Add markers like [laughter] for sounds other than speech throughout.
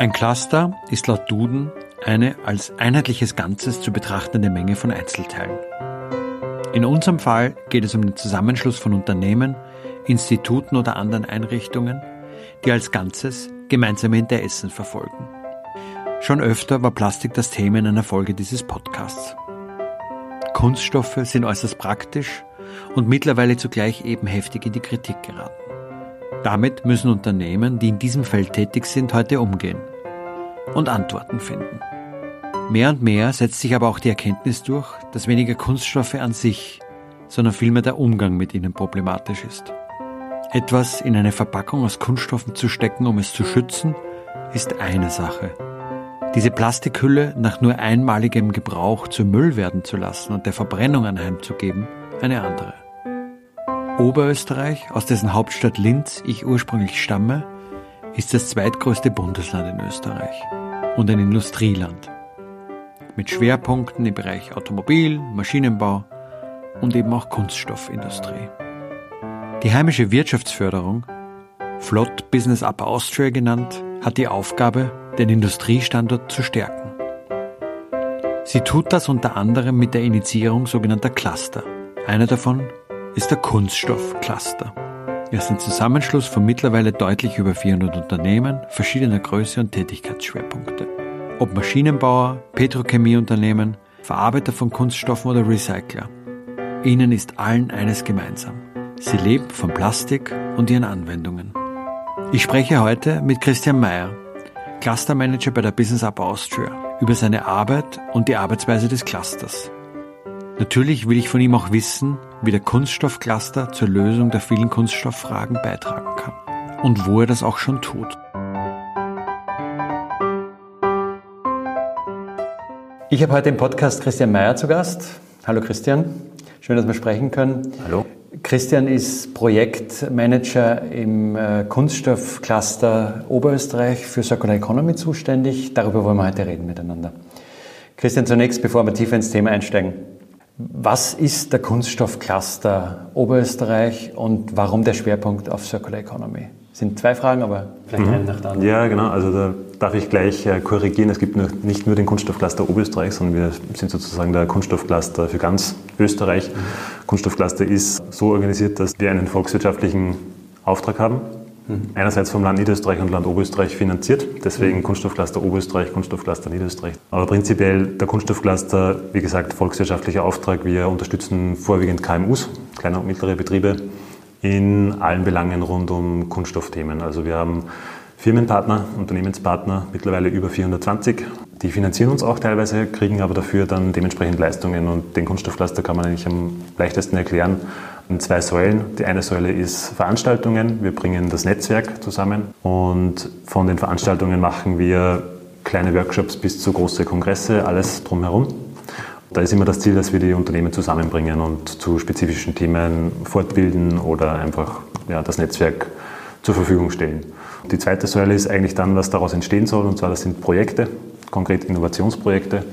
Ein Cluster ist laut Duden eine als einheitliches Ganzes zu betrachtende Menge von Einzelteilen. In unserem Fall geht es um den Zusammenschluss von Unternehmen, Instituten oder anderen Einrichtungen, die als Ganzes gemeinsame Interessen verfolgen. Schon öfter war Plastik das Thema in einer Folge dieses Podcasts. Kunststoffe sind äußerst praktisch und mittlerweile zugleich eben heftig in die Kritik geraten. Damit müssen Unternehmen, die in diesem Feld tätig sind, heute umgehen und Antworten finden. Mehr und mehr setzt sich aber auch die Erkenntnis durch, dass weniger Kunststoffe an sich, sondern vielmehr der Umgang mit ihnen problematisch ist. Etwas in eine Verpackung aus Kunststoffen zu stecken, um es zu schützen, ist eine Sache. Diese Plastikhülle nach nur einmaligem Gebrauch zu Müll werden zu lassen und der Verbrennung anheimzugeben, eine andere. Oberösterreich, aus dessen Hauptstadt Linz ich ursprünglich stamme, ist das zweitgrößte Bundesland in Österreich und ein Industrieland. Mit Schwerpunkten im Bereich Automobil, Maschinenbau und eben auch Kunststoffindustrie. Die heimische Wirtschaftsförderung, Flott Business Up Austria genannt, hat die Aufgabe, den Industriestandort zu stärken. Sie tut das unter anderem mit der Initiierung sogenannter Cluster. Einer davon ist der Kunststoffcluster. Er ist ein Zusammenschluss von mittlerweile deutlich über 400 Unternehmen verschiedener Größe und Tätigkeitsschwerpunkte. Ob Maschinenbauer, Petrochemieunternehmen, Verarbeiter von Kunststoffen oder Recycler. Ihnen ist allen eines gemeinsam. Sie lebt von Plastik und ihren Anwendungen. Ich spreche heute mit Christian Mayer, Clustermanager bei der Business Up Austria, über seine Arbeit und die Arbeitsweise des Clusters. Natürlich will ich von ihm auch wissen, wie der Kunststoffcluster zur Lösung der vielen Kunststofffragen beitragen kann und wo er das auch schon tut. Ich habe heute im Podcast Christian Mayer zu Gast. Hallo Christian, schön, dass wir sprechen können. Hallo. Christian ist Projektmanager im äh, Kunststoffcluster Oberösterreich für Circular Economy zuständig. Darüber wollen wir heute reden miteinander. Christian, zunächst, bevor wir tiefer ins Thema einsteigen, was ist der Kunststoffcluster Oberösterreich und warum der Schwerpunkt auf Circular Economy? Das sind zwei Fragen, aber vielleicht mhm. eine nach der anderen. Ja, genau. Also da darf ich gleich äh, korrigieren. Es gibt nicht nur den Kunststoffcluster Oberösterreich, sondern wir sind sozusagen der Kunststoffcluster für ganz Österreich. Mhm. Kunststoffcluster ist so organisiert, dass wir einen volkswirtschaftlichen Auftrag haben Mhm. Einerseits vom Land Niederösterreich und Land Oberösterreich finanziert, deswegen mhm. Kunststoffcluster Oberösterreich, Kunststoffcluster Niederösterreich. Aber prinzipiell der Kunststoffcluster, wie gesagt, volkswirtschaftlicher Auftrag. Wir unterstützen vorwiegend KMUs, kleine und mittlere Betriebe, in allen Belangen rund um Kunststoffthemen. Also wir haben Firmenpartner, Unternehmenspartner, mittlerweile über 420. Die finanzieren uns auch teilweise, kriegen aber dafür dann dementsprechend Leistungen. Und den Kunststoffcluster kann man eigentlich am leichtesten erklären zwei Säulen. Die eine Säule ist Veranstaltungen. Wir bringen das Netzwerk zusammen und von den Veranstaltungen machen wir kleine Workshops bis zu große Kongresse, alles drumherum. Da ist immer das Ziel, dass wir die Unternehmen zusammenbringen und zu spezifischen Themen fortbilden oder einfach ja, das Netzwerk zur Verfügung stellen. Die zweite Säule ist eigentlich dann, was daraus entstehen soll, und zwar das sind Projekte, konkret Innovationsprojekte,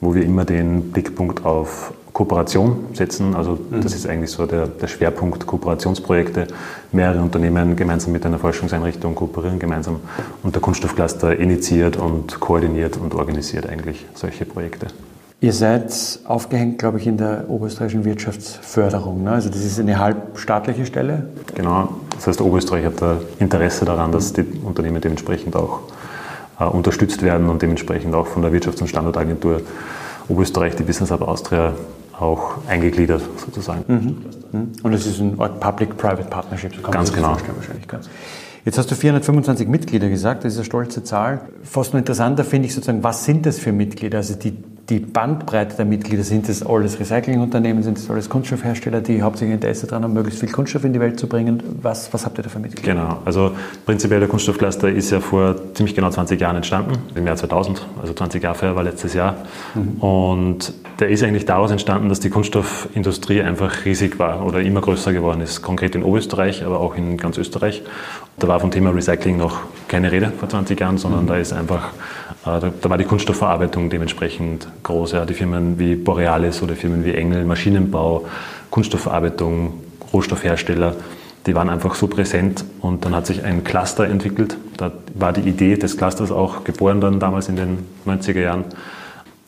wo wir immer den Blickpunkt auf Kooperation setzen. Also mhm. das ist eigentlich so der, der, Schwerpunkt Kooperationsprojekte. Mehrere Unternehmen gemeinsam mit einer Forschungseinrichtung kooperieren gemeinsam und der Kunststoffcluster initiiert und koordiniert und organisiert eigentlich solche Projekte. Ihr seid aufgehängt, glaube ich, in der oberösterreichischen Wirtschaftsförderung. Ne? Also das ist eine halbstaatliche Stelle? Genau. Das heißt, Oberösterreich hat da Interesse daran, dass die Unternehmen dementsprechend auch äh, unterstützt werden und dementsprechend auch von der Wirtschafts- und Standortagentur Oberösterreich, die Business Hub Austria, auch eingegliedert sozusagen. Mhm. Und es ist ein Art Public-Private Partnership, so kann Ganz man sich genau. vorstellen wahrscheinlich. Ganz. Jetzt hast du 425 Mitglieder gesagt, das ist eine stolze Zahl. Fast noch interessanter finde ich sozusagen, was sind das für Mitglieder? Also die, die Bandbreite der Mitglieder, sind das alles Recyclingunternehmen, sind das alles Kunststoffhersteller, die hauptsächlich Interesse daran haben, möglichst viel Kunststoff in die Welt zu bringen? Was, was habt ihr da für Mitglieder? Genau, also prinzipiell der Kunststoffcluster ist ja vor ziemlich genau 20 Jahren entstanden, im Jahr 2000, also 20 Jahre vorher war letztes Jahr. Und der ist eigentlich daraus entstanden, dass die Kunststoffindustrie einfach riesig war oder immer größer geworden ist, konkret in Oberösterreich, aber auch in ganz Österreich. Da war vom Thema Recycling noch keine Rede vor 20 Jahren, sondern da ist einfach, da, da war die Kunststoffverarbeitung dementsprechend groß. Ja. Die Firmen wie Borealis oder Firmen wie Engel, Maschinenbau, Kunststoffverarbeitung, Rohstoffhersteller, die waren einfach so präsent und dann hat sich ein Cluster entwickelt. Da war die Idee des Clusters auch geboren dann damals in den 90er Jahren.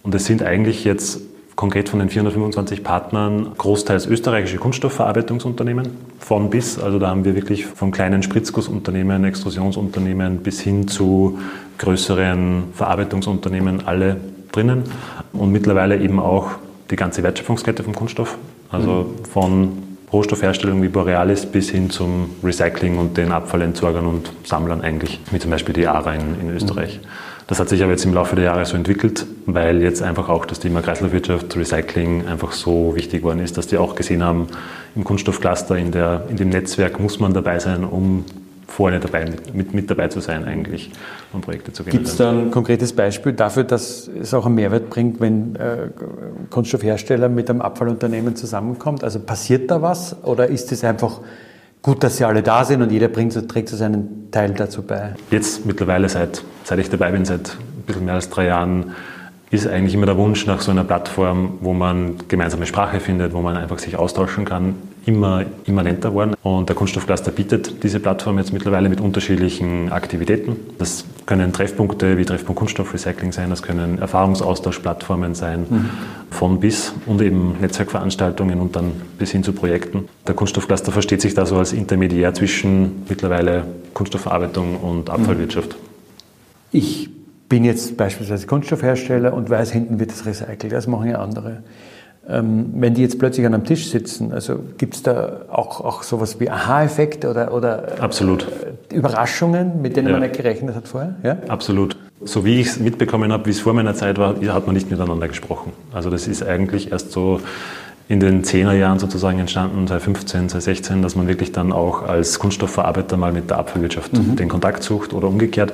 Und es sind eigentlich jetzt konkret von den 425 Partnern großteils österreichische Kunststoffverarbeitungsunternehmen von bis. Also da haben wir wirklich von kleinen Spritzgussunternehmen, Extrusionsunternehmen bis hin zu größeren Verarbeitungsunternehmen alle drinnen. Und mittlerweile eben auch die ganze Wertschöpfungskette vom Kunststoff. Also von Rohstoffherstellung wie Borealis bis hin zum Recycling und den Abfallentsorgern und Sammlern eigentlich, wie zum Beispiel die ARA in, in Österreich. Das hat sich aber jetzt im Laufe der Jahre so entwickelt, weil jetzt einfach auch das Thema Kreislaufwirtschaft, Recycling einfach so wichtig geworden ist, dass die auch gesehen haben, im Kunststoffcluster, in, der, in dem Netzwerk muss man dabei sein, um vorne dabei, mit, mit, dabei zu sein eigentlich und Projekte zu Gibt es da ein konkretes Beispiel dafür, dass es auch einen Mehrwert bringt, wenn äh, Kunststoffhersteller mit einem Abfallunternehmen zusammenkommt? Also passiert da was oder ist es einfach gut, dass sie alle da sind und jeder bringt, trägt so seinen Teil dazu bei? Jetzt mittlerweile, seit, seit ich dabei bin, seit ein bisschen mehr als drei Jahren, ist eigentlich immer der Wunsch nach so einer Plattform, wo man gemeinsame Sprache findet, wo man einfach sich austauschen kann, immer immanenter geworden. Und der Kunststoffcluster bietet diese Plattform jetzt mittlerweile mit unterschiedlichen Aktivitäten. Das können Treffpunkte wie Treffpunkt Kunststoffrecycling sein, das können Erfahrungsaustauschplattformen sein, mhm. von bis und eben Netzwerkveranstaltungen und dann bis hin zu Projekten. Der Kunststoffcluster versteht sich da so als Intermediär zwischen mittlerweile Kunststoffverarbeitung und Abfallwirtschaft. Ich bin jetzt beispielsweise Kunststoffhersteller und weiß, hinten wird es recycelt. Das machen ja andere. Ähm, wenn die jetzt plötzlich an einem Tisch sitzen, also gibt es da auch, auch sowas wie Aha-Effekte oder, oder Absolut. Äh, Überraschungen, mit denen Ja. man nicht gerechnet hat vorher? Ja? Absolut. So wie ich es mitbekommen habe, wie es vor meiner Zeit war, hat man nicht miteinander gesprochen. Also das ist eigentlich erst so in den 10er Jahren sozusagen entstanden, 2015, 2016, dass man wirklich dann auch als Kunststoffverarbeiter mal mit der Abfallwirtschaft den Kontakt sucht oder umgekehrt.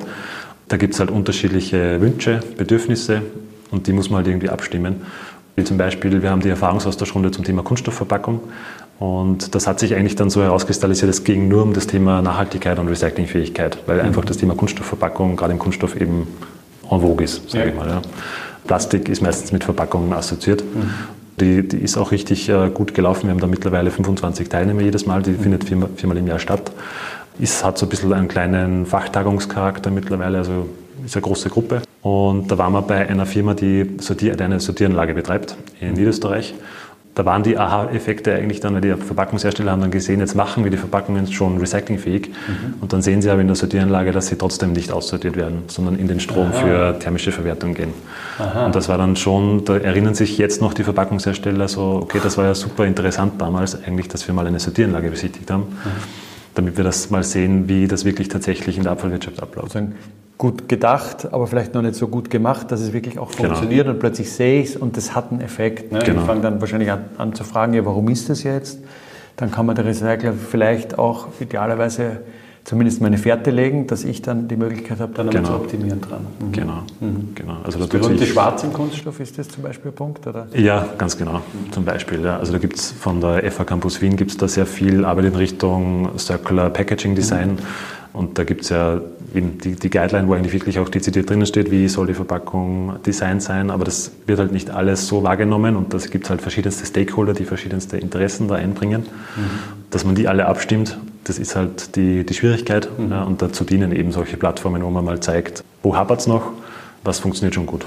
Da gibt es halt unterschiedliche Wünsche, Bedürfnisse und die muss man halt irgendwie abstimmen. Wie zum Beispiel, wir haben die Erfahrungsaustauschrunde zum Thema Kunststoffverpackung und das hat sich eigentlich dann so herauskristallisiert, es ging nur um das Thema Nachhaltigkeit und Recyclingfähigkeit, weil einfach das Thema Kunststoffverpackung gerade im Kunststoff eben en vogue ist, sage ich mal. Ja. Plastik ist meistens mit Verpackungen assoziiert. Die, die ist auch richtig äh, gut gelaufen. Wir haben da mittlerweile 25 Teilnehmer jedes Mal, die findet viermal, viermal im Jahr statt. Ist, hat so ein bisschen einen kleinen Fachtagungscharakter mittlerweile, also ist eine große Gruppe. Und da waren wir bei einer Firma, die Sortier, eine Sortieranlage betreibt in Niederösterreich. Da waren die Aha-Effekte eigentlich dann, weil die Verpackungshersteller haben dann gesehen, jetzt machen wir die Verpackungen schon recyclingfähig. Und dann sehen sie aber in der Sortieranlage, dass sie trotzdem nicht aussortiert werden, sondern in den Strom für thermische Verwertung gehen. Und das war dann schon, da erinnern sich jetzt noch die Verpackungshersteller so, okay, das war ja super interessant damals eigentlich, dass wir mal eine Sortieranlage besichtigt haben, damit wir das mal sehen, wie das wirklich tatsächlich in der Abfallwirtschaft abläuft. Sozusagen gut gedacht, aber vielleicht noch nicht so gut gemacht, dass es wirklich auch Genau. funktioniert und plötzlich sehe ich es und das hat einen Effekt. Ne? Genau. Ich fange dann wahrscheinlich an, an zu fragen, ja, warum ist das jetzt? Dann kann man der Recycler vielleicht auch idealerweise zumindest meine Fährte legen, dass ich dann die Möglichkeit habe, dann einmal Genau. zu optimieren dran. Mhm. Genau, genau. Also da Das tut berühmte sich- Schwarz im Kunststoff, ist das zum Beispiel ein Punkt? Oder? Ja, ganz genau. Zum Beispiel. Ja. Also da gibt es von der FH Campus Wien gibt es da sehr viel Arbeit in Richtung Circular Packaging Design. Und da gibt es ja die, die Guideline, wo eigentlich wirklich auch dezidiert drinnen steht, wie soll die Verpackung designt sein. Aber das wird halt nicht alles so wahrgenommen und das gibt halt verschiedenste Stakeholder, die verschiedenste Interessen da einbringen. Dass man die alle abstimmt, das ist halt die, die Schwierigkeit. Ja, und dazu dienen eben solche Plattformen, wo man mal zeigt, wo hapert es noch, was funktioniert schon gut.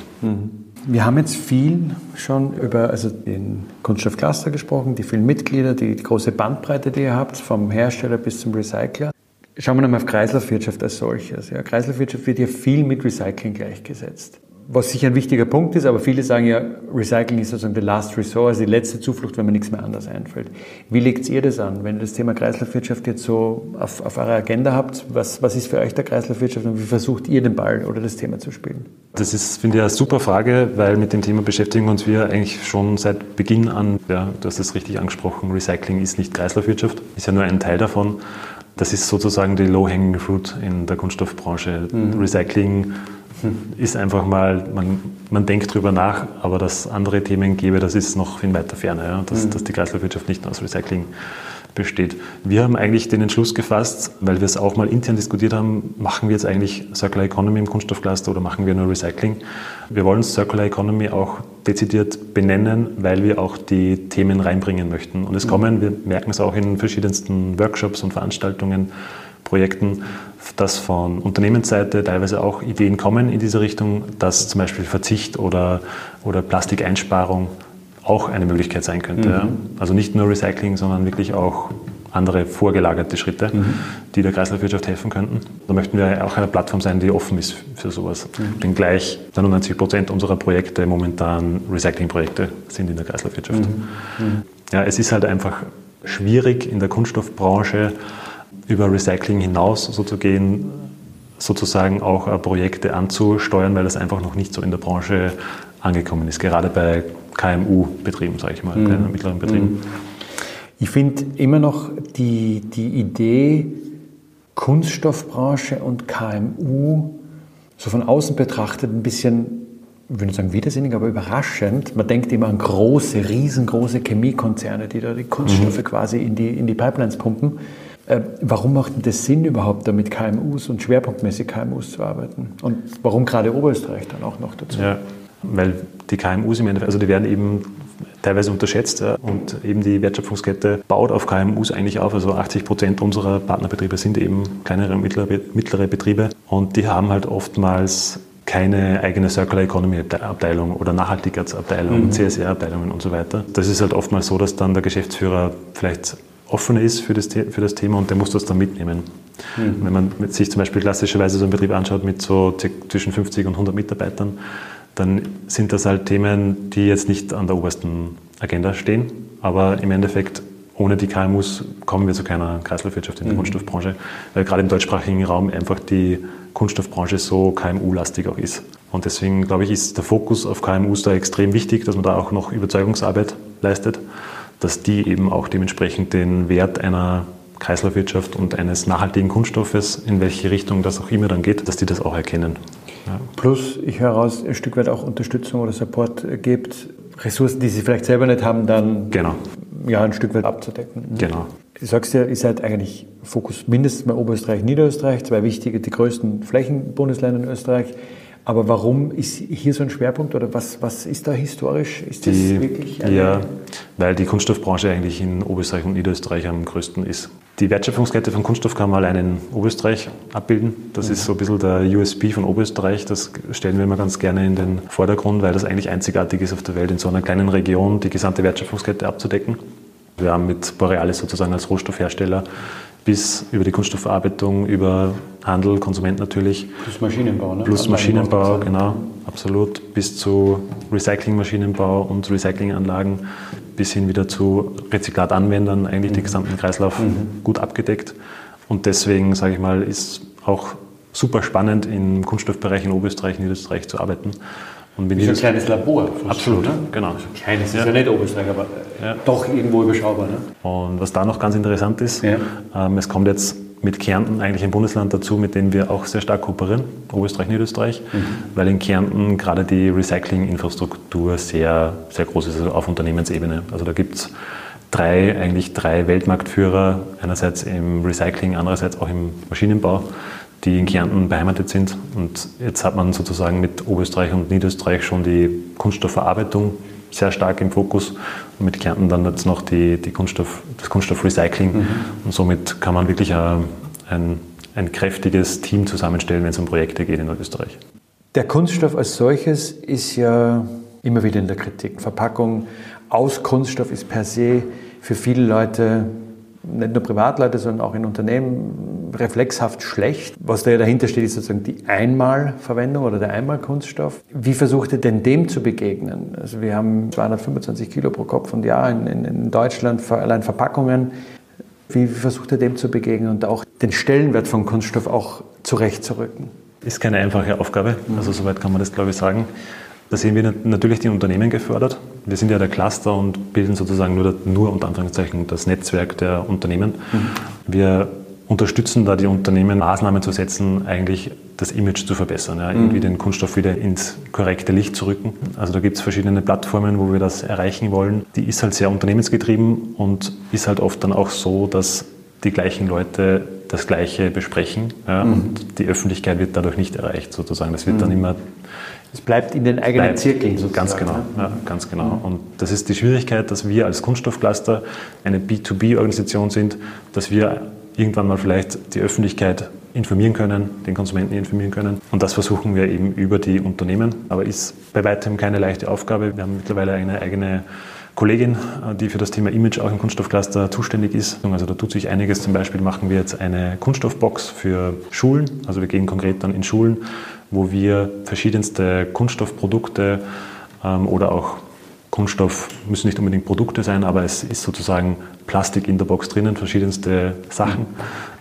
Wir haben jetzt viel schon über also den Kunststoffcluster gesprochen, die vielen Mitglieder, die, die große Bandbreite, die ihr habt, vom Hersteller bis zum Recycler. Schauen wir nochmal auf Kreislaufwirtschaft als solches. Ja, Kreislaufwirtschaft wird ja viel mit Recycling gleichgesetzt was sicher ein wichtiger Punkt ist, aber viele sagen ja, Recycling ist sozusagen the last resort, also die letzte Zuflucht, wenn mir nichts mehr anders einfällt. Wie legt ihr das an, wenn ihr das Thema Kreislaufwirtschaft jetzt so auf, auf eurer Agenda habt? Was, was ist für euch der Kreislaufwirtschaft und wie versucht ihr den Ball oder das Thema zu spielen? Das ist, finde ich, eine super Frage, weil mit dem Thema beschäftigen uns wir eigentlich schon seit Beginn an. Ja, du hast es richtig angesprochen, Recycling ist nicht Kreislaufwirtschaft, ist ja nur ein Teil davon. Das ist sozusagen die low-hanging fruit in der Kunststoffbranche. Mhm. Recycling ist einfach mal, man, man denkt drüber nach, aber dass andere Themen gäbe, das ist noch in weiter Ferne, ja, dass, mhm. dass die Kreislaufwirtschaft nicht aus Recycling besteht. Wir haben eigentlich den Entschluss gefasst, weil wir es auch mal intern diskutiert haben, machen wir jetzt eigentlich Circular Economy im Kunststoffcluster oder machen wir nur Recycling? Wir wollen Circular Economy auch dezidiert benennen, weil wir auch die Themen reinbringen möchten. Und es mhm. kommen, wir merken es auch in verschiedensten Workshops und Veranstaltungen, Projekten, dass von Unternehmensseite teilweise auch Ideen kommen in diese Richtung, dass zum Beispiel Verzicht oder, oder Plastikeinsparung auch eine Möglichkeit sein könnte. Mhm. Ja. Also nicht nur Recycling, sondern wirklich auch andere vorgelagerte Schritte, mhm. die der Kreislaufwirtschaft helfen könnten. Da möchten wir auch eine Plattform sein, die offen ist für sowas. Mhm. Denn gleich 99 Prozent unserer Projekte momentan Recyclingprojekte sind in der Kreislaufwirtschaft. Mhm. mhm. Ja, es ist halt einfach schwierig in der Kunststoffbranche über Recycling hinaus so zu gehen, sozusagen auch äh, Projekte anzusteuern, weil das einfach noch nicht so in der Branche angekommen ist, gerade bei KMU-Betrieben, sage ich mal, mhm. kleinen und mittleren Betrieben. Mhm. Ich finde immer noch die, die Idee, Kunststoffbranche und KMU so von außen betrachtet ein bisschen, ich würde nicht sagen widersinnig, aber überraschend. Man denkt immer an große, riesengroße Chemiekonzerne, die da die Kunststoffe mhm. quasi in die, in die Pipelines pumpen. Äh, warum macht denn das Sinn überhaupt, da mit KMUs und schwerpunktmäßig KMUs zu arbeiten? Und warum gerade Oberösterreich dann auch noch dazu? Ja, weil die KMUs im Endeffekt, also die werden eben teilweise unterschätzt ja, und eben die Wertschöpfungskette baut auf KMUs eigentlich auf. Also 80 Prozent unserer Partnerbetriebe sind eben kleinere und mittlere, mittlere Betriebe und die haben halt oftmals keine eigene Circular Economy Abteilung oder Nachhaltigkeitsabteilung, mhm. CSR-Abteilungen und so weiter. Das ist halt oftmals so, dass dann der Geschäftsführer vielleicht offen ist für das, für das Thema und der muss das dann mitnehmen. Mhm. Wenn man sich zum Beispiel klassischerweise so einen Betrieb anschaut mit so zwischen 50 und 100 Mitarbeitern, dann sind das halt Themen, die jetzt nicht an der obersten Agenda stehen, aber im Endeffekt ohne die KMUs kommen wir zu keiner Kreislaufwirtschaft in der mhm. Kunststoffbranche, weil gerade im deutschsprachigen Raum einfach die Kunststoffbranche so KMU-lastig auch ist. Und deswegen glaube ich, ist der Fokus auf KMUs da extrem wichtig, dass man da auch noch Überzeugungsarbeit leistet dass die eben auch dementsprechend den Wert einer Kreislaufwirtschaft und eines nachhaltigen Kunststoffes, in welche Richtung das auch immer dann geht, dass die das auch erkennen. Ja. Plus, ich höre raus, ein Stück weit auch Unterstützung oder Support gibt, Ressourcen, die sie vielleicht selber nicht haben, dann genau. ja, ein Stück weit abzudecken. Genau. Du sagst ja, ihr seid eigentlich Fokus mindestens mal Oberösterreich, Niederösterreich, zwei wichtige, die größten Flächenbundesländer in Österreich. Aber warum ist hier so ein Schwerpunkt oder was, was ist da historisch? Ist das die, wirklich eine Ja, weil die Kunststoffbranche eigentlich in Oberösterreich und Niederösterreich am größten ist. Die Wertschöpfungskette von Kunststoff kann man allein in Oberösterreich abbilden. Das mhm. ist so ein bisschen der USP von Oberösterreich. Das stellen wir immer ganz gerne in den Vordergrund, weil das eigentlich einzigartig ist auf der Welt, in so einer kleinen Region die gesamte Wertschöpfungskette abzudecken. Wir haben mit Borealis sozusagen als Rohstoffhersteller bis über die Kunststoffverarbeitung, über Handel, Konsument natürlich. Plus Maschinenbau, ne? Plus also Maschinenbau, genau, absolut. Bis zu Recyclingmaschinenbau und Recyclinganlagen, bis hin wieder zu Rezyklatanwendern, eigentlich mhm. den gesamten Kreislauf mhm. gut abgedeckt. Und deswegen, sage ich mal, ist auch super spannend im Kunststoffbereich in Oberösterreich, Niederösterreich zu arbeiten. Und Wie ein kleines Labor. Absolut, ne? genau. Also kleines ja. ist ja nicht Oberösterreich, aber ja. doch irgendwo überschaubar. Ne? Und was da noch ganz interessant ist, ja. ähm, es kommt jetzt mit Kärnten eigentlich ein Bundesland dazu, mit dem wir auch sehr stark kooperieren, Oberösterreich, Niederösterreich, mhm. weil in Kärnten gerade die Recyclinginfrastruktur sehr, sehr groß ist, also auf Unternehmensebene. Also da gibt es drei, eigentlich drei Weltmarktführer, einerseits im Recycling, andererseits auch im Maschinenbau die in Kärnten beheimatet sind. Und jetzt hat man sozusagen mit Oberösterreich und Niederösterreich schon die Kunststoffverarbeitung sehr stark im Fokus und mit Kärnten dann jetzt noch die, die Kunststoff, das Kunststoffrecycling. Mhm. Und somit kann man wirklich ein, ein, ein kräftiges Team zusammenstellen, wenn es um Projekte geht in Österreich. Der Kunststoff als solches ist ja immer wieder in der Kritik. Verpackung aus Kunststoff ist per se für viele Leute, nicht nur Privatleute, sondern auch in Unternehmen, reflexhaft schlecht. Was da dahinter steht, ist sozusagen die Einmalverwendung oder der Einmalkunststoff. Wie versucht ihr denn dem zu begegnen? Also wir haben 225 Kilo pro Kopf und Jahr in, in, in Deutschland, allein Verpackungen. Wie versucht ihr dem zu begegnen und auch den Stellenwert von Kunststoff auch zurechtzurücken? Ist keine einfache Aufgabe, also soweit kann man das glaube ich sagen. Da sehen wir natürlich die Unternehmen gefördert. Wir sind ja der Cluster und bilden sozusagen nur, nur unter Anführungszeichen das Netzwerk der Unternehmen. Mhm. Wir unterstützen da die Unternehmen, Maßnahmen zu setzen, eigentlich das Image zu verbessern, ja, irgendwie mhm. den Kunststoff wieder ins korrekte Licht zu rücken. Also da gibt es verschiedene Plattformen, wo wir das erreichen wollen. Die ist halt sehr unternehmensgetrieben und ist halt oft dann auch so, dass die gleichen Leute das Gleiche besprechen ja, mhm. und die Öffentlichkeit wird dadurch nicht erreicht sozusagen. Das wird mhm. dann immer es bleibt in den eigenen Zirkeln sozusagen. Ganz genau, ja, ganz genau. Mhm. Und das ist die Schwierigkeit, dass wir als Kunststoffcluster eine B2B-Organisation sind, dass wir irgendwann mal vielleicht die Öffentlichkeit informieren können, den Konsumenten informieren können. Und das versuchen wir eben über die Unternehmen. Aber ist bei weitem keine leichte Aufgabe. Wir haben mittlerweile eine eigene Kollegin, äh, die für das Thema Image auch im Kunststoffcluster zuständig ist. Also da tut sich einiges. Zum Beispiel machen wir jetzt eine Kunststoffbox für Schulen. Also wir gehen konkret dann in Schulen, wo wir verschiedenste Kunststoffprodukte ähm, oder auch Kunststoff müssen nicht unbedingt Produkte sein, aber es ist sozusagen Plastik in der Box drinnen, verschiedenste Sachen.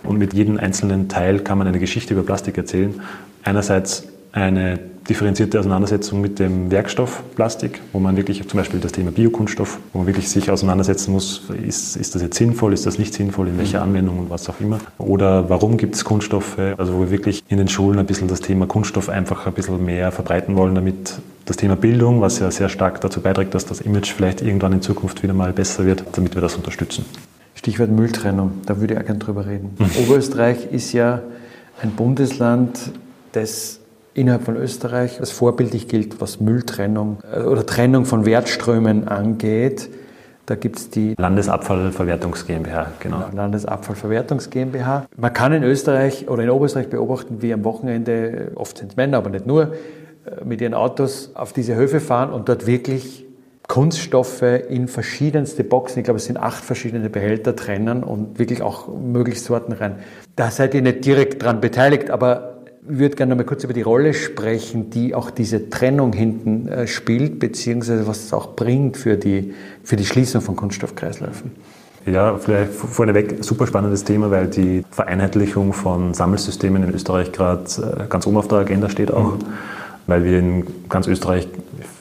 Und mit jedem einzelnen Teil kann man eine Geschichte über Plastik erzählen. Einerseits eine differenzierte Auseinandersetzung mit dem Werkstoff Plastik, wo man wirklich zum Beispiel das Thema Biokunststoff, wo man wirklich sich auseinandersetzen muss, ist, ist das jetzt sinnvoll, ist das nicht sinnvoll, in welcher Anwendung und was auch immer. Oder warum gibt es Kunststoffe, also wo wir wirklich in den Schulen ein bisschen das Thema Kunststoff einfach ein bisschen mehr verbreiten wollen, damit das Thema Bildung, was ja sehr stark dazu beiträgt, dass das Image vielleicht irgendwann in Zukunft wieder mal besser wird, damit wir das unterstützen. Stichwort Mülltrennung, da würde ich auch gerne drüber reden. Mhm. Oberösterreich ist ja ein Bundesland, das innerhalb von Österreich als vorbildlich gilt, was Mülltrennung äh, oder Trennung von Wertströmen angeht. Da gibt es die Landesabfallverwertungs GmbH, genau. Landesabfallverwertungs GmbH. Man kann in Österreich oder in Oberösterreich beobachten, wie am Wochenende, oft sind es Männer, aber nicht nur, äh, mit ihren Autos auf diese Höfe fahren und dort wirklich Kunststoffe in verschiedenste Boxen, ich glaube es sind acht verschiedene Behälter trennen und wirklich auch möglichst Sorten rein. Da seid ihr nicht direkt dran beteiligt, aber ich würde gerne mal kurz über die Rolle sprechen, die auch diese Trennung hinten äh, spielt, beziehungsweise was es auch bringt für die, für die Schließung von Kunststoffkreisläufen. Ja, vielleicht vorneweg super spannendes Thema, weil die Vereinheitlichung von Sammelsystemen in Österreich gerade äh, ganz oben auf der Agenda steht auch, mhm. weil wir in ganz Österreich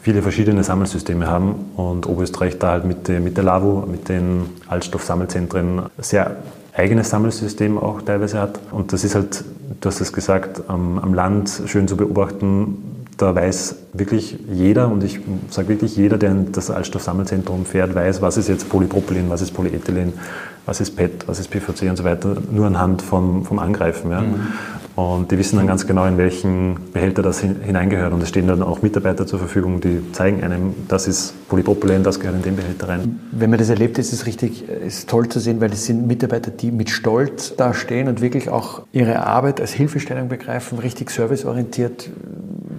viele verschiedene Sammelsysteme haben und Oberösterreich da halt mit, mit der LAVO, mit den Altstoffsammelzentren sehr eigenes Sammelsystem auch teilweise hat. Und das ist halt, du hast es gesagt, am, am Land schön zu beobachten. Da weiß wirklich jeder, und ich sage wirklich jeder, der in das Altstoffsammelzentrum fährt, weiß, was ist jetzt Polypropylen, was ist Polyethylen, was ist PET, was ist PVC und so weiter, nur anhand vom, vom Angreifen. Ja. Mhm. Und die wissen dann ganz genau, in welchen Behälter das hineingehört. Und es stehen dann auch Mitarbeiter zur Verfügung, die zeigen einem, das ist Polypropylen, das gehört in den Behälter rein. Wenn man das erlebt, ist es richtig, ist toll zu sehen, weil es sind Mitarbeiter, die mit Stolz da stehen und wirklich auch ihre Arbeit als Hilfestellung begreifen, richtig serviceorientiert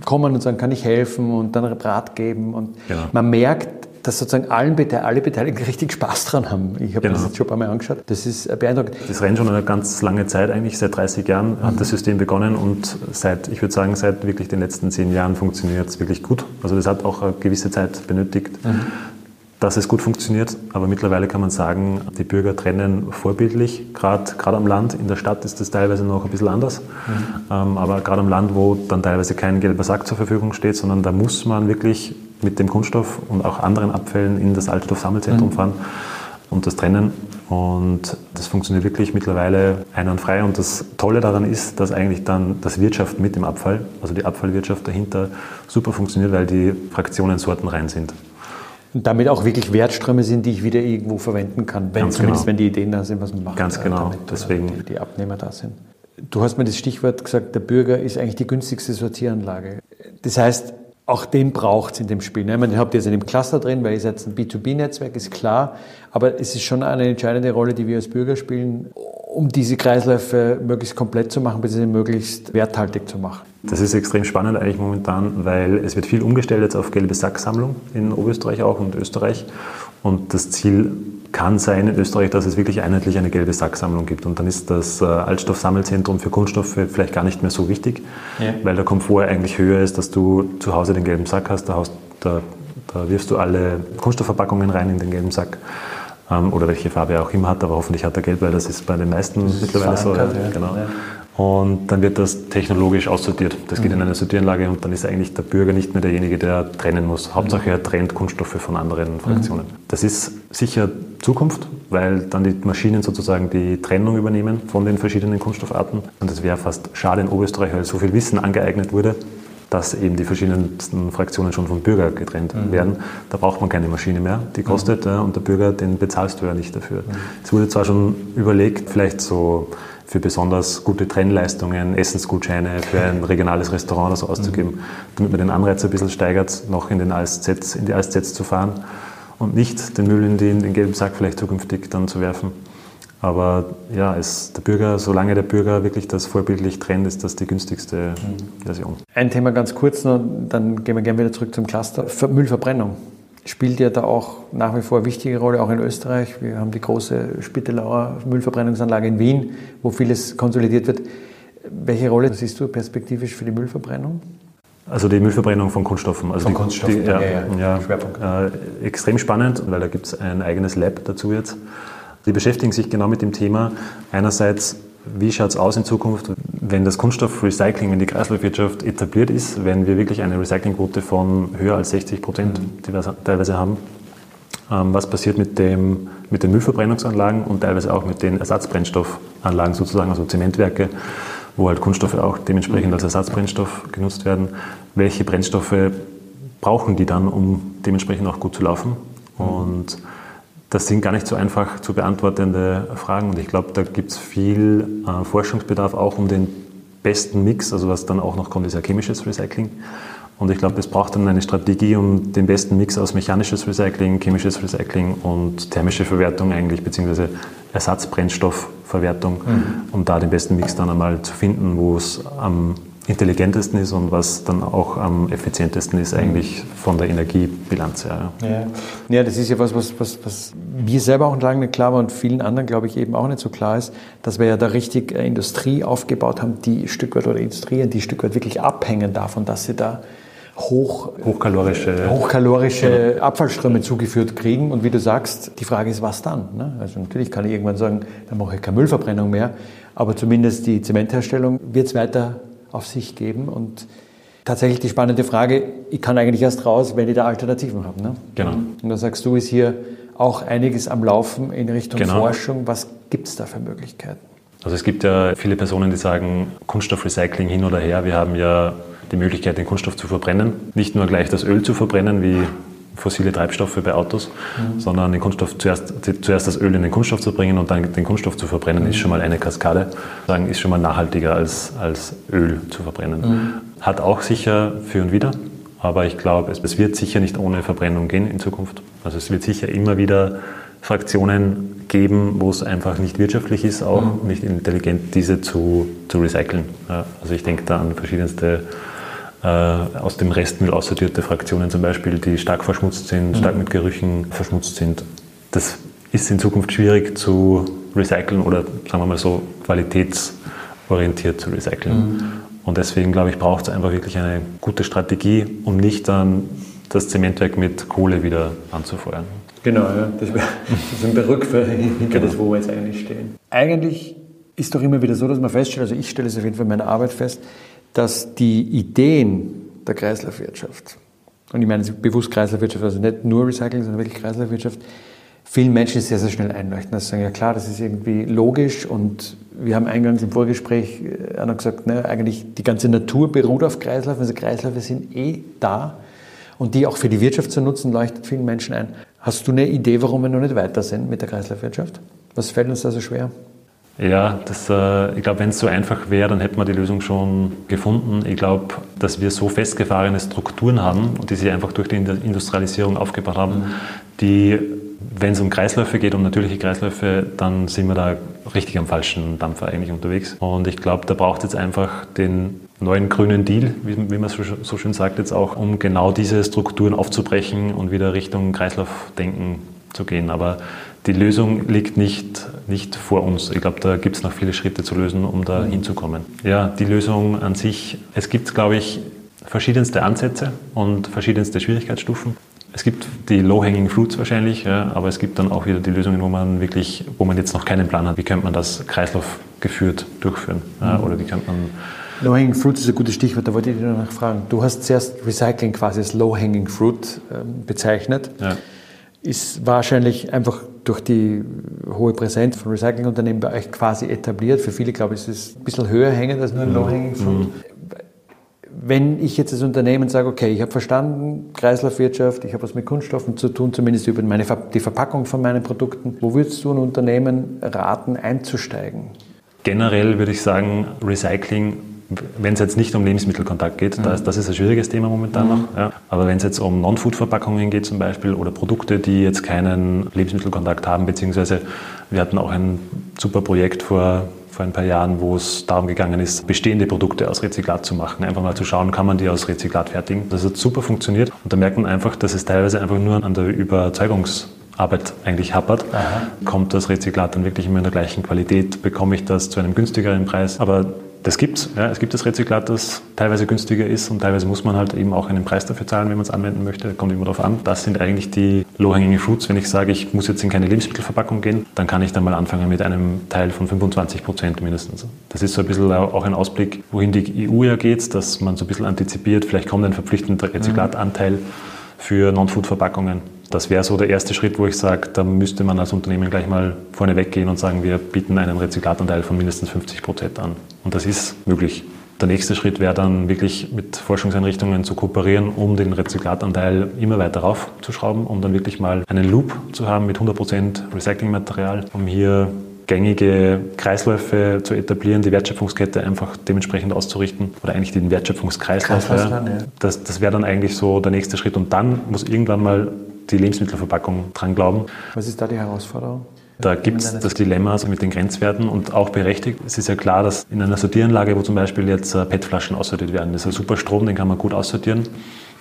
kommen und sagen, kann ich helfen und dann Rat geben. Und genau. man merkt, dass sozusagen allen, alle Beteiligten richtig Spaß dran haben. Ich habe genau. das jetzt schon ein paar Mal angeschaut. Das ist beeindruckend. Das rennt schon eine ganz lange Zeit eigentlich. Seit 30 Jahren hat das System begonnen und seit, ich würde sagen, seit wirklich den letzten zehn Jahren funktioniert es wirklich gut. Also das hat auch eine gewisse Zeit benötigt. Mhm dass es gut funktioniert. Aber mittlerweile kann man sagen, die Bürger trennen vorbildlich. Gerade am Land, in der Stadt ist das teilweise noch ein bisschen anders. Mhm. Ähm, aber gerade am Land, wo dann teilweise kein gelber Sack zur Verfügung steht, sondern da muss man wirklich mit dem Kunststoff und auch anderen Abfällen in das Altstoffsammelzentrum mhm. fahren und das trennen. Und das funktioniert wirklich mittlerweile einwandfrei. Und das Tolle daran ist, dass eigentlich dann das Wirtschaft mit dem Abfall, also die Abfallwirtschaft dahinter, super funktioniert, weil die Fraktionen sortenrein sind. Und damit auch wirklich Wertströme sind, die ich wieder irgendwo verwenden kann, wenn, zumindest genau. wenn die Ideen da sind, was man macht. Ganz genau, damit, deswegen. Die, die, Abnehmer da sind. Du hast mir das Stichwort gesagt, der Bürger ist eigentlich die günstigste Sortieranlage. Das heißt, auch den braucht es in dem Spiel. Ne? Den habt ihr jetzt in dem Cluster drin, weil ihr seid ein B2B-Netzwerk, ist klar. Aber es ist schon eine entscheidende Rolle, die wir als Bürger spielen, um diese Kreisläufe möglichst komplett zu machen, bzw. möglichst werthaltig zu machen? Das ist extrem spannend eigentlich momentan, weil es wird viel umgestellt jetzt auf gelbe Sacksammlung in Oberösterreich auch und Österreich. Und das Ziel kann sein in Österreich, dass es wirklich einheitlich eine gelbe Sacksammlung gibt. Und dann ist das äh, Altstoffsammelzentrum für Kunststoffe vielleicht gar nicht mehr so wichtig, ja. weil der Komfort eigentlich höher ist, dass du zu Hause den gelben Sack hast. Da, hast, da, da wirfst du alle Kunststoffverpackungen rein in den gelben Sack ähm, oder welche Farbe er auch immer hat, aber hoffentlich hat er gelb, weil das ist bei den meisten mittlerweile so. Ja, genau. Und dann wird das technologisch aussortiert. Das geht mhm. in eine Sortieranlage und dann ist eigentlich der Bürger nicht mehr derjenige, der trennen muss. Hauptsache er trennt Kunststoffe von anderen Fraktionen. Mhm. Das ist sicher Zukunft, weil dann die Maschinen sozusagen die Trennung übernehmen von den verschiedenen Kunststoffarten. Und es wäre fast schade in Oberösterreich, weil so viel Wissen angeeignet wurde, dass eben die verschiedensten Fraktionen schon vom Bürger getrennt mhm. werden. Da braucht man keine Maschine mehr, die kostet mhm. und der Bürger, den bezahlst du ja nicht dafür. Mhm. Es wurde zwar schon überlegt, vielleicht so für besonders gute Trennleistungen, Essensgutscheine für ein regionales Restaurant oder so auszugeben, damit man den Anreiz ein bisschen steigert, noch in, den ASZs, in die ASZs zu fahren und nicht den Müll in den, den gelben Sack vielleicht zukünftig dann zu werfen. Aber ja, es, der Bürger, solange der Bürger wirklich das vorbildlich trennt, ist das die günstigste mhm. Version. Ein Thema ganz kurz noch, dann gehen wir gerne wieder zurück zum Cluster. Müllverbrennung spielt ja da auch nach wie vor eine wichtige Rolle, auch in Österreich. Wir haben die große Spittelauer Müllverbrennungsanlage in Wien, wo vieles konsolidiert wird. Welche Rolle siehst du perspektivisch für die Müllverbrennung? Also die Müllverbrennung von Kunststoffen. Also von die, Kunststoffen, die, ja, ja, ja äh, extrem spannend, weil da gibt es ein eigenes Lab dazu jetzt. Die beschäftigen sich genau mit dem Thema. Einerseits wie schaut es aus in Zukunft, wenn das Kunststoffrecycling, wenn die Kreislaufwirtschaft etabliert ist, wenn wir wirklich eine Recyclingquote von höher als 60 Prozent teilweise haben? Ähm, was passiert mit, dem, mit den Müllverbrennungsanlagen und teilweise auch mit den Ersatzbrennstoffanlagen sozusagen, also Zementwerke, wo halt Kunststoffe auch dementsprechend als Ersatzbrennstoff genutzt werden? Welche Brennstoffe brauchen die dann, um dementsprechend auch gut zu laufen? Und das sind gar nicht so einfach zu beantwortende Fragen und ich glaube, da gibt es viel äh, Forschungsbedarf auch um den besten Mix, also was dann auch noch kommt, ist ja chemisches Recycling. Und ich glaube, es braucht dann eine Strategie, um den besten Mix aus mechanisches Recycling, chemisches Recycling und thermische Verwertung eigentlich, beziehungsweise Ersatzbrennstoffverwertung, mhm. um da den besten Mix dann einmal zu finden, wo es am intelligentesten ist und was dann auch am effizientesten ist eigentlich von der Energiebilanz her. Ja, ja. ja das ist ja was, was, was, was mir selber auch lange nicht klar war und vielen anderen, glaube ich, eben auch nicht so klar ist, dass wir ja da richtig Industrie aufgebaut haben, die Stück weit oder Industrien, die Stück weit wirklich abhängen davon, dass sie da hoch, hochkalorische, hochkalorische ja. Abfallströme zugeführt kriegen. Und wie du sagst, die Frage ist, was dann? Ne? Also natürlich kann ich irgendwann sagen, dann mache ich keine Müllverbrennung mehr, aber zumindest die Zementherstellung wird es weiter auf sich geben. Und tatsächlich die spannende Frage, ich kann eigentlich erst raus, wenn ich da Alternativen habe. Ne? Genau. Und da sagst du, ist hier auch einiges am Laufen in Richtung genau. Forschung. Was gibt es da für Möglichkeiten? Also es gibt ja viele Personen, die sagen, Kunststoffrecycling hin oder her. Wir haben ja die Möglichkeit, den Kunststoff zu verbrennen. Nicht nur gleich das Öl zu verbrennen, wie fossile Treibstoffe bei Autos, mhm. sondern den Kunststoff zuerst, zuerst das Öl in den Kunststoff zu bringen und dann den Kunststoff zu verbrennen, mhm. ist schon mal eine Kaskade. Sagen, ist schon mal nachhaltiger als, als Öl zu verbrennen. Mhm. Hat auch sicher für und wieder, aber ich glaube, es, es wird sicher nicht ohne Verbrennung gehen in Zukunft. Also es wird sicher immer wieder Fraktionen geben, wo es einfach nicht wirtschaftlich ist, auch mhm. nicht intelligent, diese zu, zu recyceln. Ja, also ich denke da an verschiedenste aus dem Restmüll aussortierte Fraktionen zum Beispiel, die stark verschmutzt sind, mhm. stark mit Gerüchen verschmutzt sind. Das ist in Zukunft schwierig zu recyceln oder sagen wir mal so qualitätsorientiert zu recyceln. Mhm. Und deswegen glaube ich, braucht es einfach wirklich eine gute Strategie, um nicht dann das Zementwerk mit Kohle wieder anzufeuern. Genau, ja. das, ist ein Berück für hinter [laughs] genau. das, wo wir jetzt eigentlich stehen. Eigentlich ist doch immer wieder so, dass man feststellt, also ich stelle es auf jeden Fall in meiner Arbeit fest, dass die Ideen der Kreislaufwirtschaft, und ich meine bewusst Kreislaufwirtschaft, also nicht nur Recycling, sondern wirklich Kreislaufwirtschaft, vielen Menschen sehr, sehr schnell einleuchten. Also sagen, ja klar, das ist irgendwie logisch und wir haben eingangs im Vorgespräch auch noch gesagt, ne, eigentlich die ganze Natur beruht auf Kreislauf, also Kreisläufe sind eh da und die auch für die Wirtschaft zu nutzen, leuchtet vielen Menschen ein. Hast du eine Idee, warum wir noch nicht weiter sind mit der Kreislaufwirtschaft? Was fällt uns da so schwer? Ja, das, äh, ich glaube, wenn es so einfach wäre, dann hätten wir die Lösung schon gefunden. Ich glaube, dass wir so festgefahrene Strukturen haben, die sich einfach durch die Industrialisierung aufgebaut haben, mhm. die wenn es um Kreisläufe geht, um natürliche Kreisläufe, dann sind wir da richtig am falschen Dampfer eigentlich unterwegs. Und ich glaube, da braucht es jetzt einfach den neuen grünen Deal, wie, wie man so schön sagt jetzt auch, um genau diese Strukturen aufzubrechen und wieder Richtung Kreislaufdenken zu gehen. Aber die Lösung liegt nicht, nicht vor uns. Ich glaube, da gibt es noch viele Schritte zu lösen, um da hinzukommen. Ja, die Lösung an sich, es gibt, glaube ich, verschiedenste Ansätze und verschiedenste Schwierigkeitsstufen. Es gibt die Low-Hanging Fruits wahrscheinlich, ja, aber es gibt dann auch wieder die Lösungen, wo man wirklich, wo man jetzt noch keinen Plan hat, wie könnte man das kreislaufgeführt durchführen ja, oder wie könnte man Low-Hanging Fruit ist ein gutes Stichwort, da wollte ich dich noch fragen. Du hast zuerst Recycling quasi als Low-Hanging Fruit ähm, bezeichnet. Ja. Ist wahrscheinlich einfach durch die hohe Präsenz von Recyclingunternehmen bei euch quasi etabliert. Für viele, glaube ich, ist es ein bisschen höher hängend als nur ein. Low-Hanging Fruit. Mhm wenn ich jetzt als Unternehmen sage, okay, ich habe verstanden, Kreislaufwirtschaft, ich habe was mit Kunststoffen zu tun, zumindest über meine, die Verpackung von meinen Produkten, wo würdest du ein Unternehmen raten, einzusteigen? Generell würde ich sagen, Recycling, wenn es jetzt nicht um Lebensmittelkontakt geht, mhm. das, das, ist ein schwieriges Thema momentan mhm. noch. Ja. Aber wenn es jetzt um Non-Food-Verpackungen geht zum Beispiel oder Produkte, die jetzt keinen Lebensmittelkontakt haben, beziehungsweise wir hatten auch ein super Projekt vor vor ein paar Jahren, wo es darum gegangen ist, bestehende Produkte aus Rezyklat zu machen. Einfach mal zu schauen, kann man die aus Rezyklat fertigen. Das hat super funktioniert und da merkt man einfach, dass es teilweise einfach nur an der Überzeugungsarbeit eigentlich happert. Aha. Kommt das Rezyklat dann wirklich immer in der gleichen Qualität? Bekomme ich das zu einem günstigeren Preis? Aber das gibt's. Ja, es gibt das Rezyklat, das teilweise günstiger ist und teilweise muss man halt eben auch einen Preis dafür zahlen, wenn man es anwenden möchte. Kommt immer darauf an. Das sind eigentlich die low-hanging fruits. Wenn ich sage, ich muss jetzt in keine Lebensmittelverpackung gehen, dann kann ich dann mal anfangen mit einem Teil von 25 Prozent mindestens. Das ist so ein bisschen auch ein Ausblick, wohin die EU ja geht, dass man so ein bisschen antizipiert, vielleicht kommt ein verpflichtender Rezyklatanteil für Non-Food-Verpackungen das wäre so der erste Schritt, wo ich sage, da müsste man als Unternehmen gleich mal vorne weggehen und sagen, wir bieten einen Rezyklatanteil von mindestens 50 Prozent an. Und das ist möglich. Der nächste Schritt wäre dann wirklich mit Forschungseinrichtungen zu kooperieren, um den Rezyklatanteil immer weiter raufzuschrauben, um dann wirklich mal einen Loop zu haben mit 100 Prozent Recyclingmaterial, um hier gängige Kreisläufe zu etablieren, die Wertschöpfungskette einfach dementsprechend auszurichten oder eigentlich den Wertschöpfungskreislauf. Ja. Das, das wäre dann eigentlich so der nächste Schritt und dann muss irgendwann mal die Lebensmittelverpackung dran glauben. Was ist da die Herausforderung? Da gibt es das Dilemma also mit den Grenzwerten und auch berechtigt. Es ist ja klar, dass in einer Sortieranlage, wo zum Beispiel jetzt äh, PET-Flaschen aussortiert werden, das ist ein super Strom, den kann man gut aussortieren.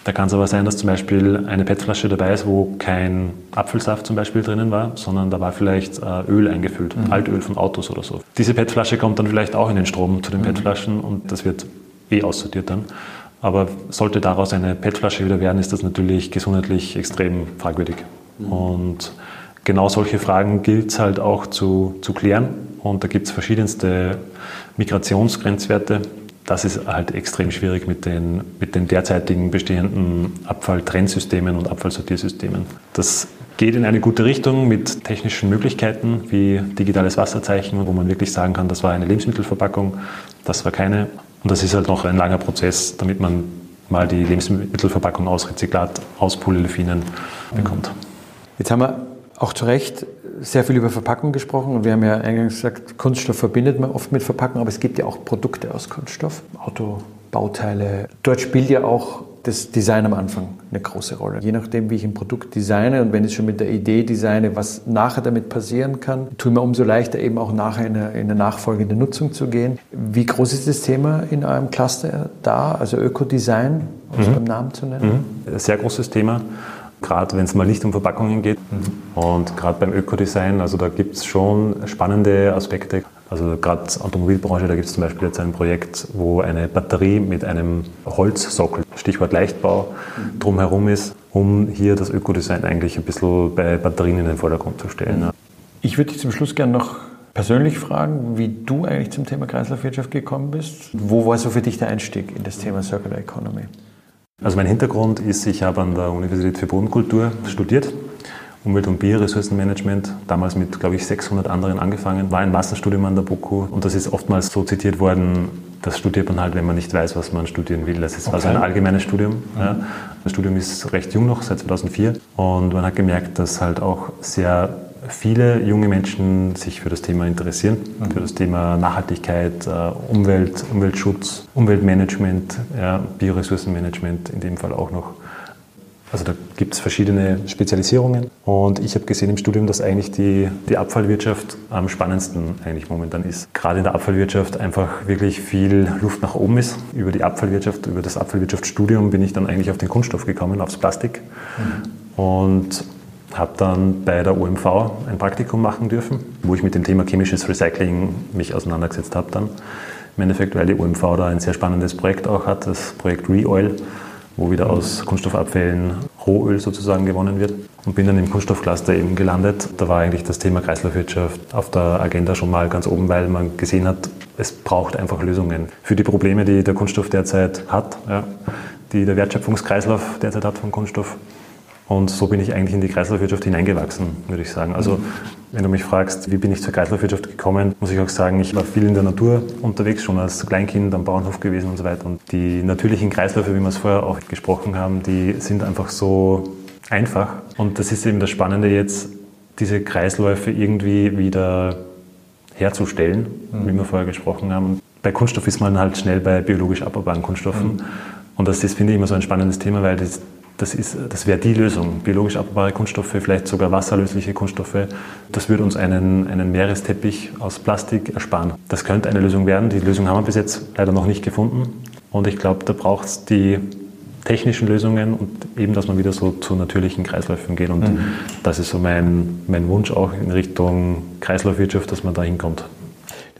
Da kann es aber sein, dass zum Beispiel eine PET-Flasche dabei ist, wo kein Apfelsaft zum Beispiel drinnen war, sondern da war vielleicht äh, Öl eingefüllt, mhm. Altöl von Autos oder so. Diese PET-Flasche kommt dann vielleicht auch in den Strom zu den mhm. PET-Flaschen und das wird eh aussortiert dann. Aber sollte daraus eine PET-Flasche wieder werden, ist das natürlich gesundheitlich extrem fragwürdig. Mhm. Und genau solche Fragen gilt es halt auch zu, zu klären. Und da gibt es verschiedenste Migrationsgrenzwerte. Das ist halt extrem schwierig mit den, mit den derzeitigen bestehenden Abfalltrennsystemen und Abfallsortiersystemen. Das geht in eine gute Richtung mit technischen Möglichkeiten wie digitales Wasserzeichen, wo man wirklich sagen kann, das war eine Lebensmittelverpackung, das war keine. Und das ist halt noch ein langer Prozess, damit man mal die Lebensmittelverpackung aus Rezyklat, aus Polyolefinen bekommt. Jetzt haben wir auch zu Recht sehr viel über Verpackung gesprochen und wir haben ja eingangs gesagt, Kunststoff verbindet man oft mit Verpackung, aber es gibt ja auch Produkte aus Kunststoff, Autobauteile. Dort spielt ja auch das Design am Anfang eine große Rolle. Je nachdem, wie ich ein Produkt designe und wenn ich schon mit der Idee designe, was nachher damit passieren kann, tue mir umso leichter eben auch nachher in eine, in eine nachfolgende Nutzung zu gehen. Wie groß ist das Thema in eurem Cluster da, also Ökodesign, um es mhm. beim Namen zu nennen? Mhm. Sehr großes Thema gerade wenn es mal nicht um Verpackungen geht. Mhm. Und gerade beim Ökodesign, also da gibt es schon spannende Aspekte. Also gerade Automobilbranche, da gibt es zum Beispiel jetzt ein Projekt, wo eine Batterie mit einem Holzsockel, Stichwort Leichtbau, drumherum ist, um hier das Ökodesign eigentlich ein bisschen bei Batterien in den Vordergrund zu stellen. Ich würde dich zum Schluss gerne noch persönlich fragen, wie du eigentlich zum Thema Kreislaufwirtschaft gekommen bist. Wo war so für dich der Einstieg in das Thema Circular Economy? Also mein Hintergrund ist, ich habe an der Universität für Bodenkultur studiert Umwelt- und Bioressourcenmanagement, damals mit, glaube ich, 600 anderen angefangen, war ein Masterstudium an der BOKU und das ist oftmals so zitiert worden, das studiert man halt, wenn man nicht weiß, was man studieren will. Das ist okay. also ein allgemeines Studium. Mhm. Ja. Das Studium ist recht jung noch, seit 2004 und man hat gemerkt, dass halt auch sehr viele junge Menschen sich für das Thema interessieren, mhm. für das Thema Nachhaltigkeit, äh, Umwelt, Umweltschutz, Umweltmanagement, ja, Bioressourcenmanagement in dem Fall auch noch. Also da gibt es verschiedene Spezialisierungen und ich habe gesehen im Studium, dass eigentlich die, die Abfallwirtschaft am spannendsten eigentlich momentan ist. Gerade in der Abfallwirtschaft einfach wirklich viel Luft nach oben ist. Über die Abfallwirtschaft, über das Abfallwirtschaftsstudium bin ich dann eigentlich auf den Kunststoff gekommen, aufs Plastik mhm. und habe dann bei der OMV ein Praktikum machen dürfen, wo ich mit dem Thema chemisches Recycling mich auseinandergesetzt habe dann. Im Endeffekt, weil die OMV da ein sehr spannendes Projekt auch hat, das Projekt ReOil wo wieder aus Kunststoffabfällen Rohöl sozusagen gewonnen wird. Und bin dann im Kunststoffcluster eben gelandet. Da war eigentlich das Thema Kreislaufwirtschaft auf der Agenda schon mal ganz oben, weil man gesehen hat, es braucht einfach Lösungen für die Probleme, die der Kunststoff derzeit hat, ja, die der Wertschöpfungskreislauf derzeit hat von Kunststoff. Und so bin ich eigentlich in die Kreislaufwirtschaft hineingewachsen, würde ich sagen. Also wenn du mich fragst, wie bin ich zur Kreislaufwirtschaft gekommen, muss ich auch sagen, ich war viel in der Natur unterwegs, schon als Kleinkind am Bauernhof gewesen und so weiter. Und die natürlichen Kreisläufe, wie wir es vorher auch gesprochen haben, die sind einfach so einfach. Und das ist eben das Spannende jetzt, diese Kreisläufe irgendwie wieder herzustellen, mhm. wie wir vorher gesprochen haben. Bei Kunststoff ist man halt schnell bei biologisch abbaubaren Kunststoffen. Mhm. Und das ist, finde ich, immer so ein spannendes Thema, weil das das, das wäre die Lösung. Biologisch abbaubare Kunststoffe, vielleicht sogar wasserlösliche Kunststoffe. Das würde uns einen, einen Meeresteppich aus Plastik ersparen. Das könnte eine Lösung werden. Die Lösung haben wir bis jetzt leider noch nicht gefunden. Und ich glaube, da braucht es die technischen Lösungen und eben, dass man wieder so zu natürlichen Kreisläufen geht. Und mhm. das ist so mein, mein Wunsch auch in Richtung Kreislaufwirtschaft, dass man da hinkommt.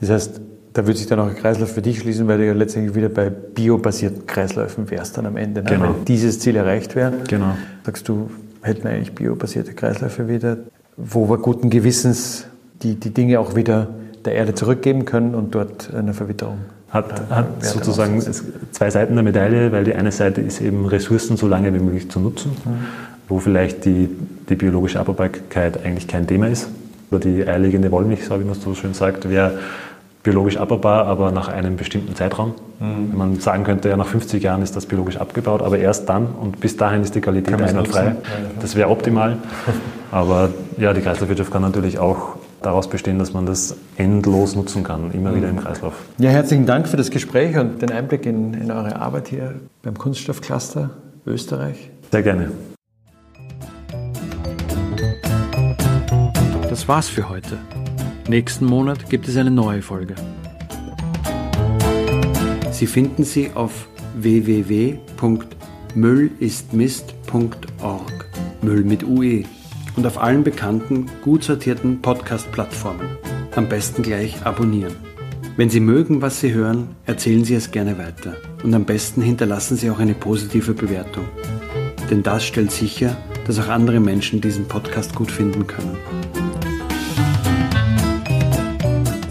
Das heißt, da würde sich dann auch ein Kreislauf für dich schließen, weil du ja letztendlich wieder bei biobasierten Kreisläufen wärst dann am Ende. Ne? Genau. Wenn dieses Ziel erreicht wäre, genau. sagst du, hätten wir eigentlich biobasierte Kreisläufe wieder, wo wir guten Gewissens die, die Dinge auch wieder der Erde zurückgeben können und dort eine Verwitterung. Hat, hat sozusagen zwei Seiten der Medaille, weil die eine Seite ist eben Ressourcen so lange wie möglich zu nutzen, mhm. wo vielleicht die, die biologische Abbaubarkeit eigentlich kein Thema ist. Oder die eierlegende Wollmilchsau, wie man es so schön sagt, wäre biologisch abbaubar, aber nach einem bestimmten Zeitraum. Mhm. Wenn man sagen könnte, ja, nach 50 Jahren ist das biologisch abgebaut, aber erst dann und bis dahin ist die Qualität einwandfrei. Das wäre optimal. Aber ja, die Kreislaufwirtschaft kann natürlich auch daraus bestehen, dass man das endlos nutzen kann, immer mhm. wieder im Kreislauf. Ja, herzlichen Dank für das Gespräch und den Einblick in, in eure Arbeit hier beim Kunststoffcluster Österreich. Sehr gerne. Das war's für heute. Nächsten Monat gibt es eine neue Folge. Sie finden sie auf www.müllistmist.org. Müll mit UE. Und auf allen bekannten, gut sortierten Podcast-Plattformen. Am besten gleich abonnieren. Wenn Sie mögen, was Sie hören, erzählen Sie es gerne weiter. Und am besten hinterlassen Sie auch eine positive Bewertung. Denn das stellt sicher, dass auch andere Menschen diesen Podcast gut finden können.